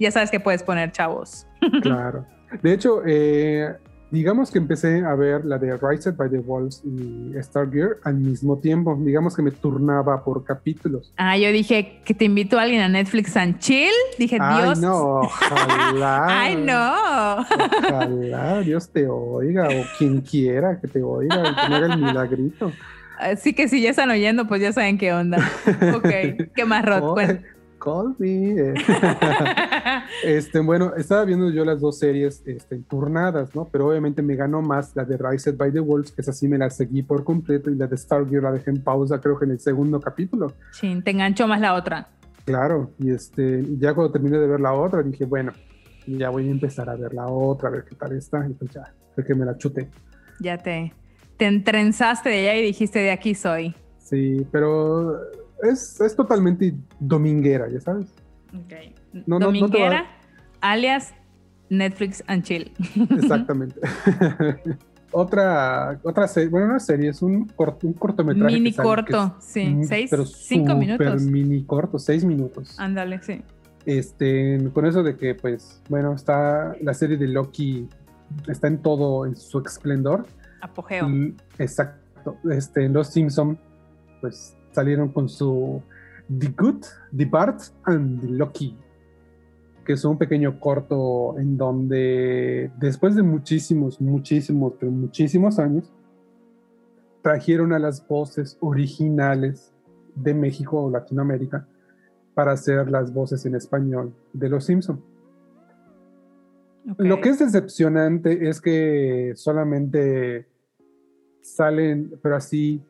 ya sabes que puedes poner chavos. Claro. De hecho, eh, digamos que empecé a ver la de Rise by the Wolves y Stargear al mismo tiempo. Digamos que me turnaba por capítulos. Ah, yo dije que te invito a alguien a Netflix and chill. Dije, Ay, Dios. no, ojalá. Ay, no. Ojalá Dios te oiga o quien quiera que te oiga y que me haga el milagrito. Así que si ya están oyendo, pues ya saben qué onda. Ok, ¿qué más, Rod? Oh, Call me. eh. Este, bueno, estaba viendo yo las dos series este, turnadas, ¿no? Pero obviamente me ganó más la de Rise by the Wolves, que esa sí me la seguí por completo, y la de Stargear la dejé en pausa, creo que en el segundo capítulo. Chin, te enganchó más la otra. Claro, y este, ya cuando terminé de ver la otra, dije, bueno, ya voy a empezar a ver la otra, a ver qué tal está, y pues ya, creo que me la chuté. Ya te, te entrenzaste de allá y dijiste, de aquí soy. Sí, pero es, es totalmente dominguera, ya sabes. No, no, Dominguera, alias Netflix and chill. Exactamente. otra, otra serie, bueno, una serie, es un, corto, un cortometraje. Mini sale, corto, es, sí. Seis, pero cinco minutos. mini corto, seis minutos. Ándale, sí. Este, con eso de que, pues, bueno, está la serie de Loki, está en todo en su esplendor. Apogeo. Y, exacto. Este, los Simpson, pues, salieron con su The Good, The Bart and The Loki, que es un pequeño corto en donde después de muchísimos, muchísimos, pero muchísimos años, trajeron a las voces originales de México o Latinoamérica para hacer las voces en español de los Simpson. Lo que es decepcionante es que solamente salen, pero así,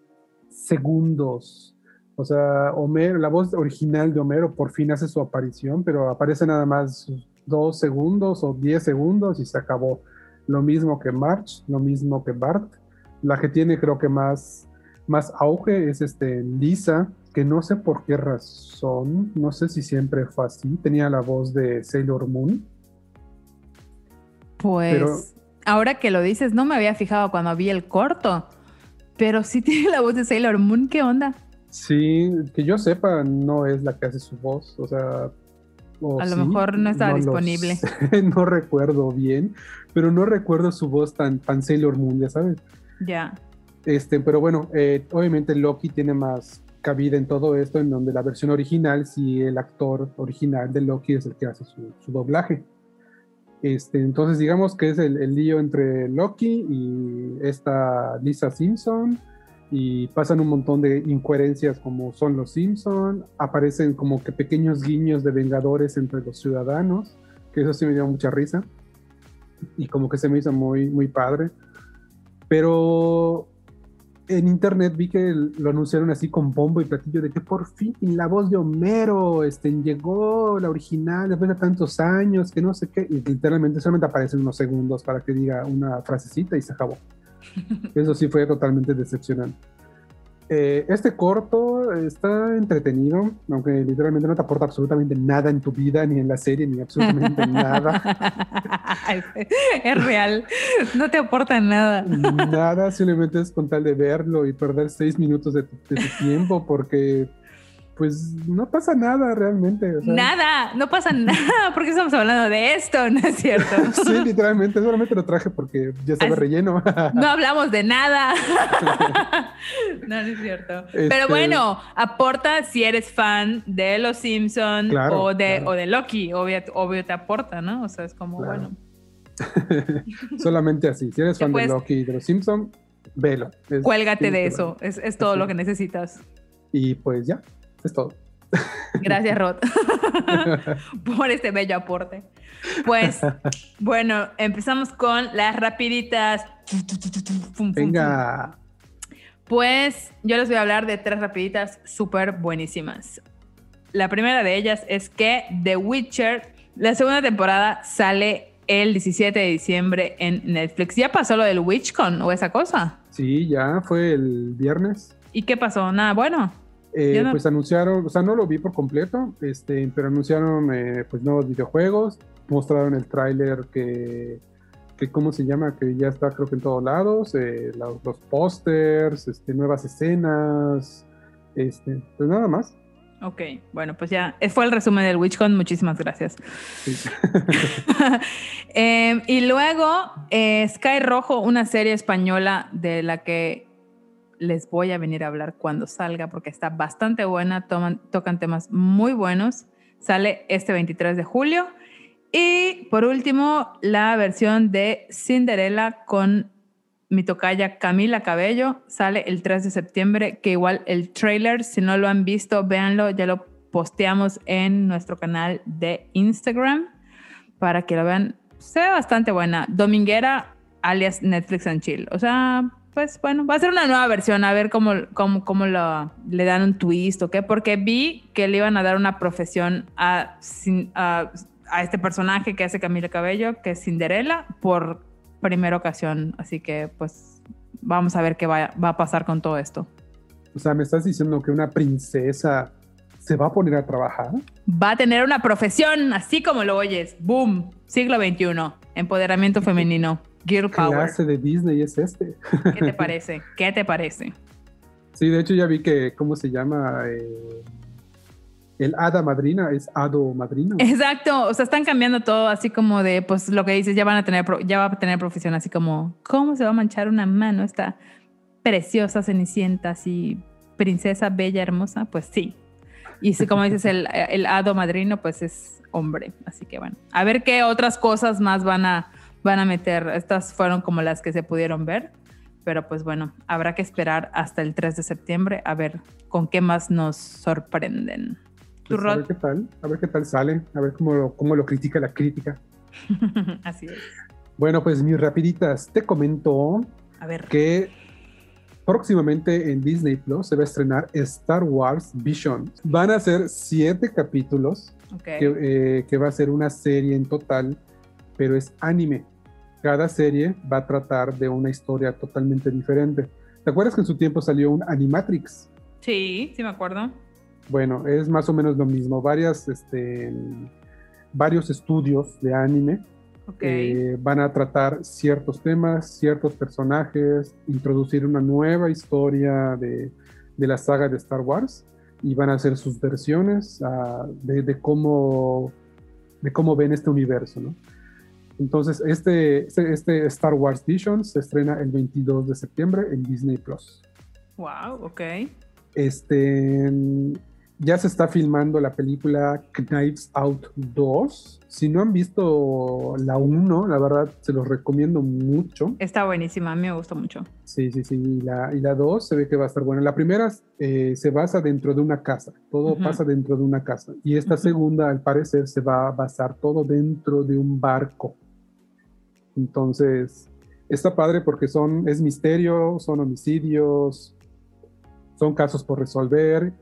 segundos. O sea, Homero, la voz original de Homero por fin hace su aparición, pero aparece nada más dos segundos o diez segundos y se acabó. Lo mismo que March, lo mismo que Bart. La que tiene creo que más, más auge es este Lisa, que no sé por qué razón, no sé si siempre fue así. Tenía la voz de Sailor Moon. Pues Pero- ahora que lo dices, no me había fijado cuando vi el corto, pero sí tiene la voz de Sailor Moon, ¿qué onda? Sí, que yo sepa, no es la que hace su voz, o sea... o A lo sí, mejor no estaba lo disponible. sé, no recuerdo bien, pero no recuerdo su voz tan, tan Sailor Moon, ya sabes. Ya. Este, pero bueno, eh, obviamente Loki tiene más cabida en todo esto, en donde la versión original, si el actor original de Loki es el que hace su, su doblaje. Este, entonces digamos que es el, el lío entre Loki y esta Lisa Simpson y pasan un montón de incoherencias como son los Simpson, aparecen como que pequeños guiños de Vengadores entre los ciudadanos, que eso sí me dio mucha risa y como que se me hizo muy, muy padre. Pero en internet vi que lo anunciaron así con bombo y platillo de que por fin la voz de Homero este, llegó, la original, después de tantos años, que no sé qué, y literalmente solamente aparecen unos segundos para que diga una frasecita y se acabó. Eso sí fue totalmente decepcionante. Eh, este corto está entretenido, aunque literalmente no te aporta absolutamente nada en tu vida, ni en la serie, ni absolutamente nada. es real, no te aporta nada. Nada, simplemente es con tal de verlo y perder seis minutos de tu, de tu tiempo, porque pues no pasa nada realmente. o sea, Nada, no pasa nada, porque estamos hablando de esto, ¿no es cierto? Sí, literalmente, solamente lo traje porque ya estaba Así- relleno. No hablamos de nada. no, no es cierto. Este- Pero bueno, aporta si eres fan de Los Simpson Claro, o, de, claro. o de Loki. Obvio, obvio te aporta, ¿no? O sea, es como, Claro. bueno, solamente así. Si eres fan de Loki y de los Simpson, velo. Es- cuélgate de eso. Es, es todo lo que necesitas. Y pues ya, es todo. Gracias, Rod, por este bello aporte. Pues, bueno, empezamos con las rapiditas. Venga. Pues yo les voy a hablar de tres rapiditas súper buenísimas. La primera de ellas es que The Witcher, la segunda temporada sale el 17 de diciembre en Netflix. ¿Ya pasó lo del WitchCon o esa cosa? Sí, ya fue el viernes. ¿Y qué pasó? Nada, bueno. Eh, no- Pues anunciaron, o sea, no lo vi por completo, este, pero anunciaron eh, pues nuevos videojuegos, mostraron el tráiler que, que, ¿cómo se llama? Que ya está creo que en todos lados, eh, la- los pósters, este, nuevas escenas, este, pues nada más. Ok, bueno, pues ya fue el resumen del WitchCon. Muchísimas gracias. Sí. Eh, y luego eh, Sky Rojo, una serie española de la que les voy a venir a hablar cuando salga porque está bastante buena, toman, tocan temas muy buenos. Sale este 23 de julio. Y por último, la versión de Cinderella con mi tocaya Camila Cabello sale el 3 de septiembre, que igual el trailer, si no lo han visto, véanlo, ya lo posteamos en nuestro canal de Instagram para que lo vean. Se ve bastante buena. Dominguera, alias Netflix and Chill. O sea, pues bueno, va a ser una nueva versión, a ver cómo, cómo, cómo lo, le dan un twist o qué, porque vi que le iban a dar una profesión a, a, a este personaje que hace Camila Cabello, que es Cinderella, por primera ocasión. Así que pues vamos a ver qué va, va a pasar con todo esto. O sea, me estás diciendo que una princesa se va a poner a trabajar. Va a tener una profesión, así como lo oyes. Boom, siglo XXI, empoderamiento femenino, girl ¿Qué power. clase de Disney es este? ¿Qué te parece? ¿Qué te parece? Sí, de hecho ya vi que, ¿cómo se llama? Eh, el hada madrina es hado madrino. Exacto, o sea, están cambiando todo así como de, pues lo que dices, ya van a tener, ya va a tener profesión, así como, ¿cómo se va a manchar una mano esta preciosa cenicienta, así, princesa bella, hermosa? Pues sí. Y si, como dices, el, el hado madrino, pues es hombre. Así que bueno, a ver qué otras cosas más van a, van a meter. Estas fueron como las que se pudieron ver. Pero pues bueno, habrá que esperar hasta el 3 de septiembre a ver con qué más nos sorprenden. ¿Tu Pues, a ver qué tal, a ver qué tal sale, a ver cómo lo, cómo lo critica la crítica. Así es. Bueno, pues mis rapiditas, te comento A ver. que próximamente en Disney Plus se va a estrenar Star Wars Vision. Van a ser siete capítulos, Ok. que, eh, que va a ser una serie en total, pero es anime. Cada serie va a tratar de una historia totalmente diferente. ¿Te acuerdas que en su tiempo salió un Animatrix? Sí, sí me acuerdo. Bueno, es más o menos lo mismo. Varias, este, varios estudios de anime eh, van a tratar ciertos temas, ciertos personajes, introducir una nueva historia de, de la saga de Star Wars y van a hacer sus versiones ah, de, de cómo, de cómo ven este universo. ¿no? Entonces, este, este, este Star Wars Vision se estrena el 22 de septiembre en Disney Plus. Wow, ok. Este, ya se está filmando la película Knives Out 2. Si no han visto la 1, la verdad se los recomiendo mucho. Está buenísima, a mí me gustó mucho. Sí, sí, sí. Y la, y la 2 se ve que va a estar buena. La primera eh, se basa dentro de una casa. Todo pasa dentro de una casa. Y esta segunda, al parecer, se va a basar todo dentro de un barco. Entonces, está padre porque son, es misterio, son homicidios, son casos por resolver.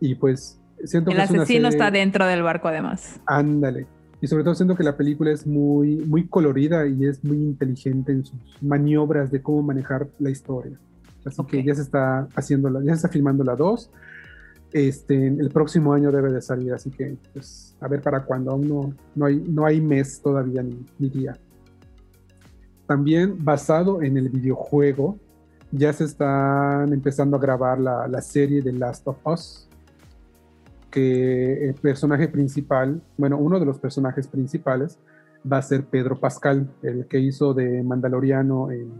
Y pues siento El que es una asesino serie- está dentro del barco además. Ándale. Y sobre todo siento que la película es muy, muy colorida y es muy inteligente en sus maniobras de cómo manejar la historia. Así Ok. que ya se está haciendo, la, ya se está filmando la 2. Este, el próximo año debe de salir, así que pues a ver para cuándo, aún no, no, hay, no hay mes todavía ni, ni día. También basado en el videojuego, ya se están empezando a grabar la, la serie de Last of Us, que el personaje principal, bueno, uno de los personajes principales va a ser Pedro Pascal, el que hizo de Mandaloriano en,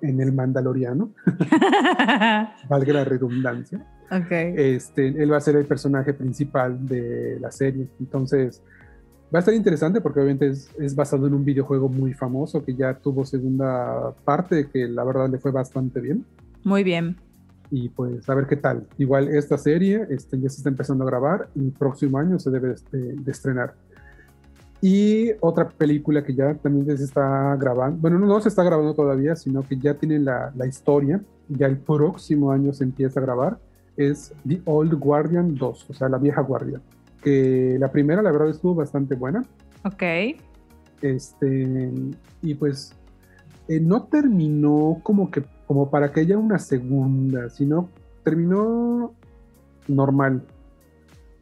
en el Mandaloriano, valga la redundancia. ok. Este, él va a ser el personaje principal de la serie. Entonces, va a estar interesante porque obviamente es, es basado en un videojuego muy famoso que ya tuvo segunda parte, que la verdad le fue bastante bien. Muy bien. Y pues a ver qué tal. Igual esta serie este, ya se está empezando a grabar y el próximo año se debe este, de estrenar. Y otra película que ya también se está grabando, bueno, no, no se está grabando todavía, sino que ya tiene la, la historia, ya el próximo año se empieza a grabar, es The Old Guardian 2, o sea, la vieja guardia. Que la primera, la verdad, estuvo bastante buena. Ok. Este, y pues eh, no terminó como que como para que haya una segunda, sino terminó normal.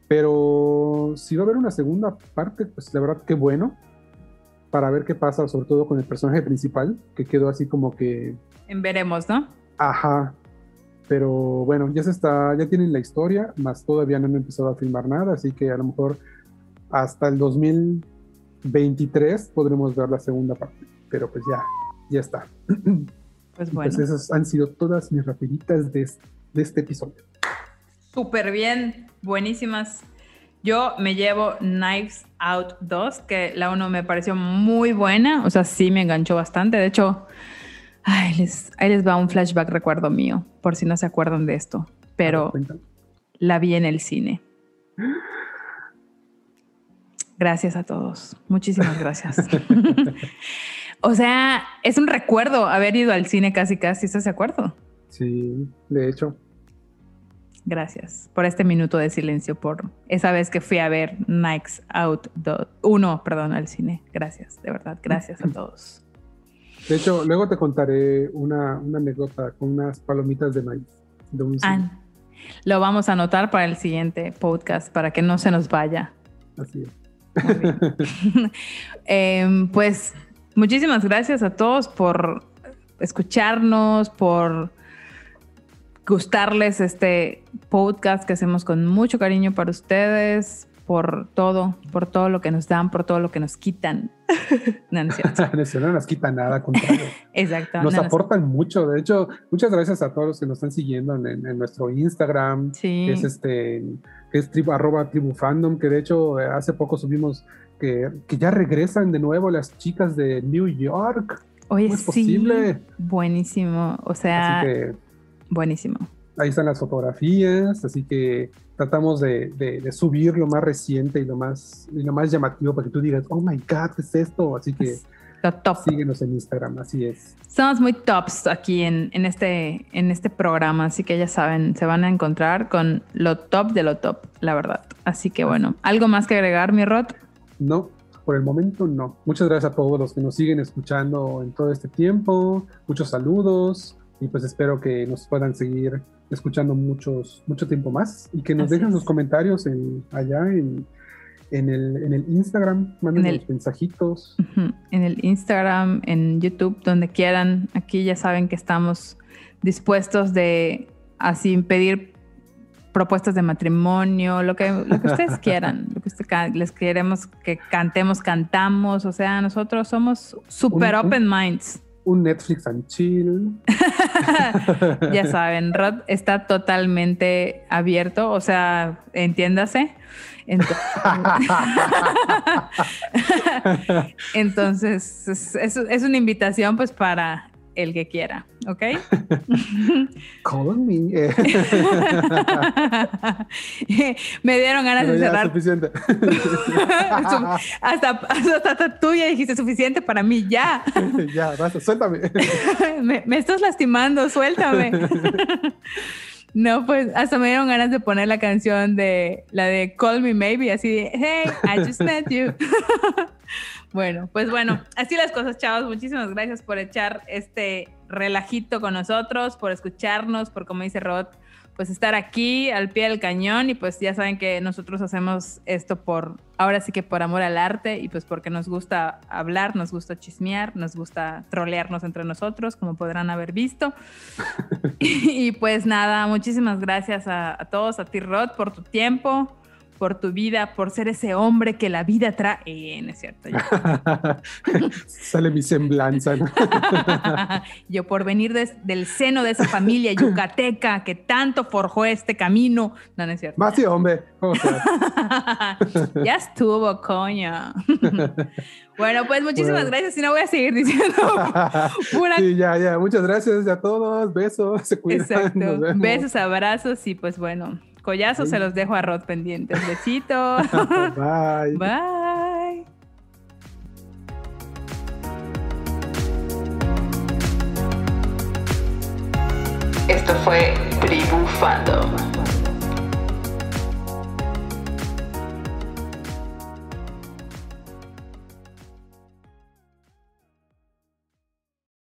Pero si va a haber una segunda parte, pues la verdad que bueno, para ver qué pasa, sobre todo con el personaje principal, que quedó así como que, En veremos, ¿no? ajá. Pero bueno, ya se está, ya tienen la historia, más todavía no han empezado a filmar nada, así que a lo mejor hasta el 2023 podremos ver la segunda parte. Pero pues ya, ya está. Pues Y bueno. Pues esas han sido todas mis rapiditas de, de este episodio. Súper bien, buenísimas. Yo me llevo Knives Out 2, que la 1 me pareció muy buena, o sea, sí me enganchó bastante. De hecho, ay, les, ahí les va un flashback recuerdo mío, por si no se acuerdan de esto, pero la vi en el cine. Gracias a todos, muchísimas gracias. o sea, es un recuerdo haber ido al cine casi casi, ¿estás de acuerdo? Sí, de hecho. Gracias por este minuto de silencio, por esa vez que fui a ver Nikes Out 1, perdón, al cine. Gracias, de verdad, gracias a todos. De hecho, luego te contaré una, una anécdota con unas palomitas de maíz. De un. Ah, lo vamos a anotar para el siguiente podcast, para que no se nos vaya. Así es. Em, pues muchísimas gracias a todos por escucharnos, por gustarles este podcast que hacemos con mucho cariño para ustedes, por todo, por todo lo que nos dan, por todo lo que nos quitan. No, no es cierto. Eso no nos quita nada, contrario. Exacto. Nos no, aportan mucho. De hecho, muchas gracias a todos los que nos están siguiendo en, en- en nuestro Instagram, Sí. que es este, que es tribu, arroba tribu fandom, que de hecho eh, hace poco subimos que, que ya regresan de nuevo las chicas de New York. Oye, ¿Cómo es sí. posible? Buenísimo. O sea, Así que buenísimo. ahí están las fotografías, así que tratamos de, de- de subir lo más reciente y lo más, y lo más llamativo para que tú digas, oh my god, ¿qué es esto? Así que top. síguenos en Instagram, así es. Somos muy tops aquí en, en este, en este programa, así que ya saben, se van a encontrar con lo top de lo top, la verdad. Así que bueno, ¿algo más que agregar, mi Rod? No, por el momento no. Muchas gracias a todos los que nos siguen escuchando en todo este tiempo. Muchos saludos y pues espero que nos puedan seguir escuchando muchos, mucho tiempo más y que nos Así dejen los comentarios en, allá en, en, el, en el Instagram, manden los mensajitos. En el Instagram, en YouTube, donde quieran. Aquí ya saben que estamos dispuestos de así pedir propuestas de matrimonio, lo que, lo que ustedes quieran, lo que usted les queremos que cantemos, cantamos, o sea, nosotros somos super open minds. Un Netflix and chill. ya saben, Rod está totalmente abierto, o sea, entiéndase. Ent- Entonces, es, es- es una invitación pues para el que quiera, ¿ok? Call me. Me dieron ganas pero de cerrar. suficiente. hasta, hasta, hasta tú ya dijiste suficiente para mí, ya. ya, basta, suéltame. me, me estás lastimando, suéltame. No, pues hasta me dieron ganas de poner la canción de la de Call Me Maybe, así de Hey, I just met you. bueno, pues bueno, así las cosas, chavos. Muchísimas gracias por echar este relajito con nosotros, por escucharnos, por como dice Rod, pues estar aquí al pie del cañón y pues ya saben que nosotros hacemos esto por, ahora sí que por amor al arte y pues porque nos gusta hablar, nos gusta chismear, nos gusta trolearnos entre nosotros, como podrán haber visto. y, pues nada, muchísimas gracias a, a todos, a ti Rod, por tu tiempo por tu vida, por ser ese hombre que la vida trae. Eh, no es cierto. Sale mi semblanza. yo por venir del seno de esa familia yucateca que tanto forjó este camino. No, no es cierto. Más sí, hombre. ya estuvo, coño. bueno, pues muchísimas gracias y no voy a seguir diciendo Sí, ya, ya. Muchas gracias a todos. Besos. Se cuidan. Exacto. Besos, abrazos y pues bueno. Collazos se los dejo a Rod pendientes. Besito. Bye. Bye. Esto fue Tribu Fandom.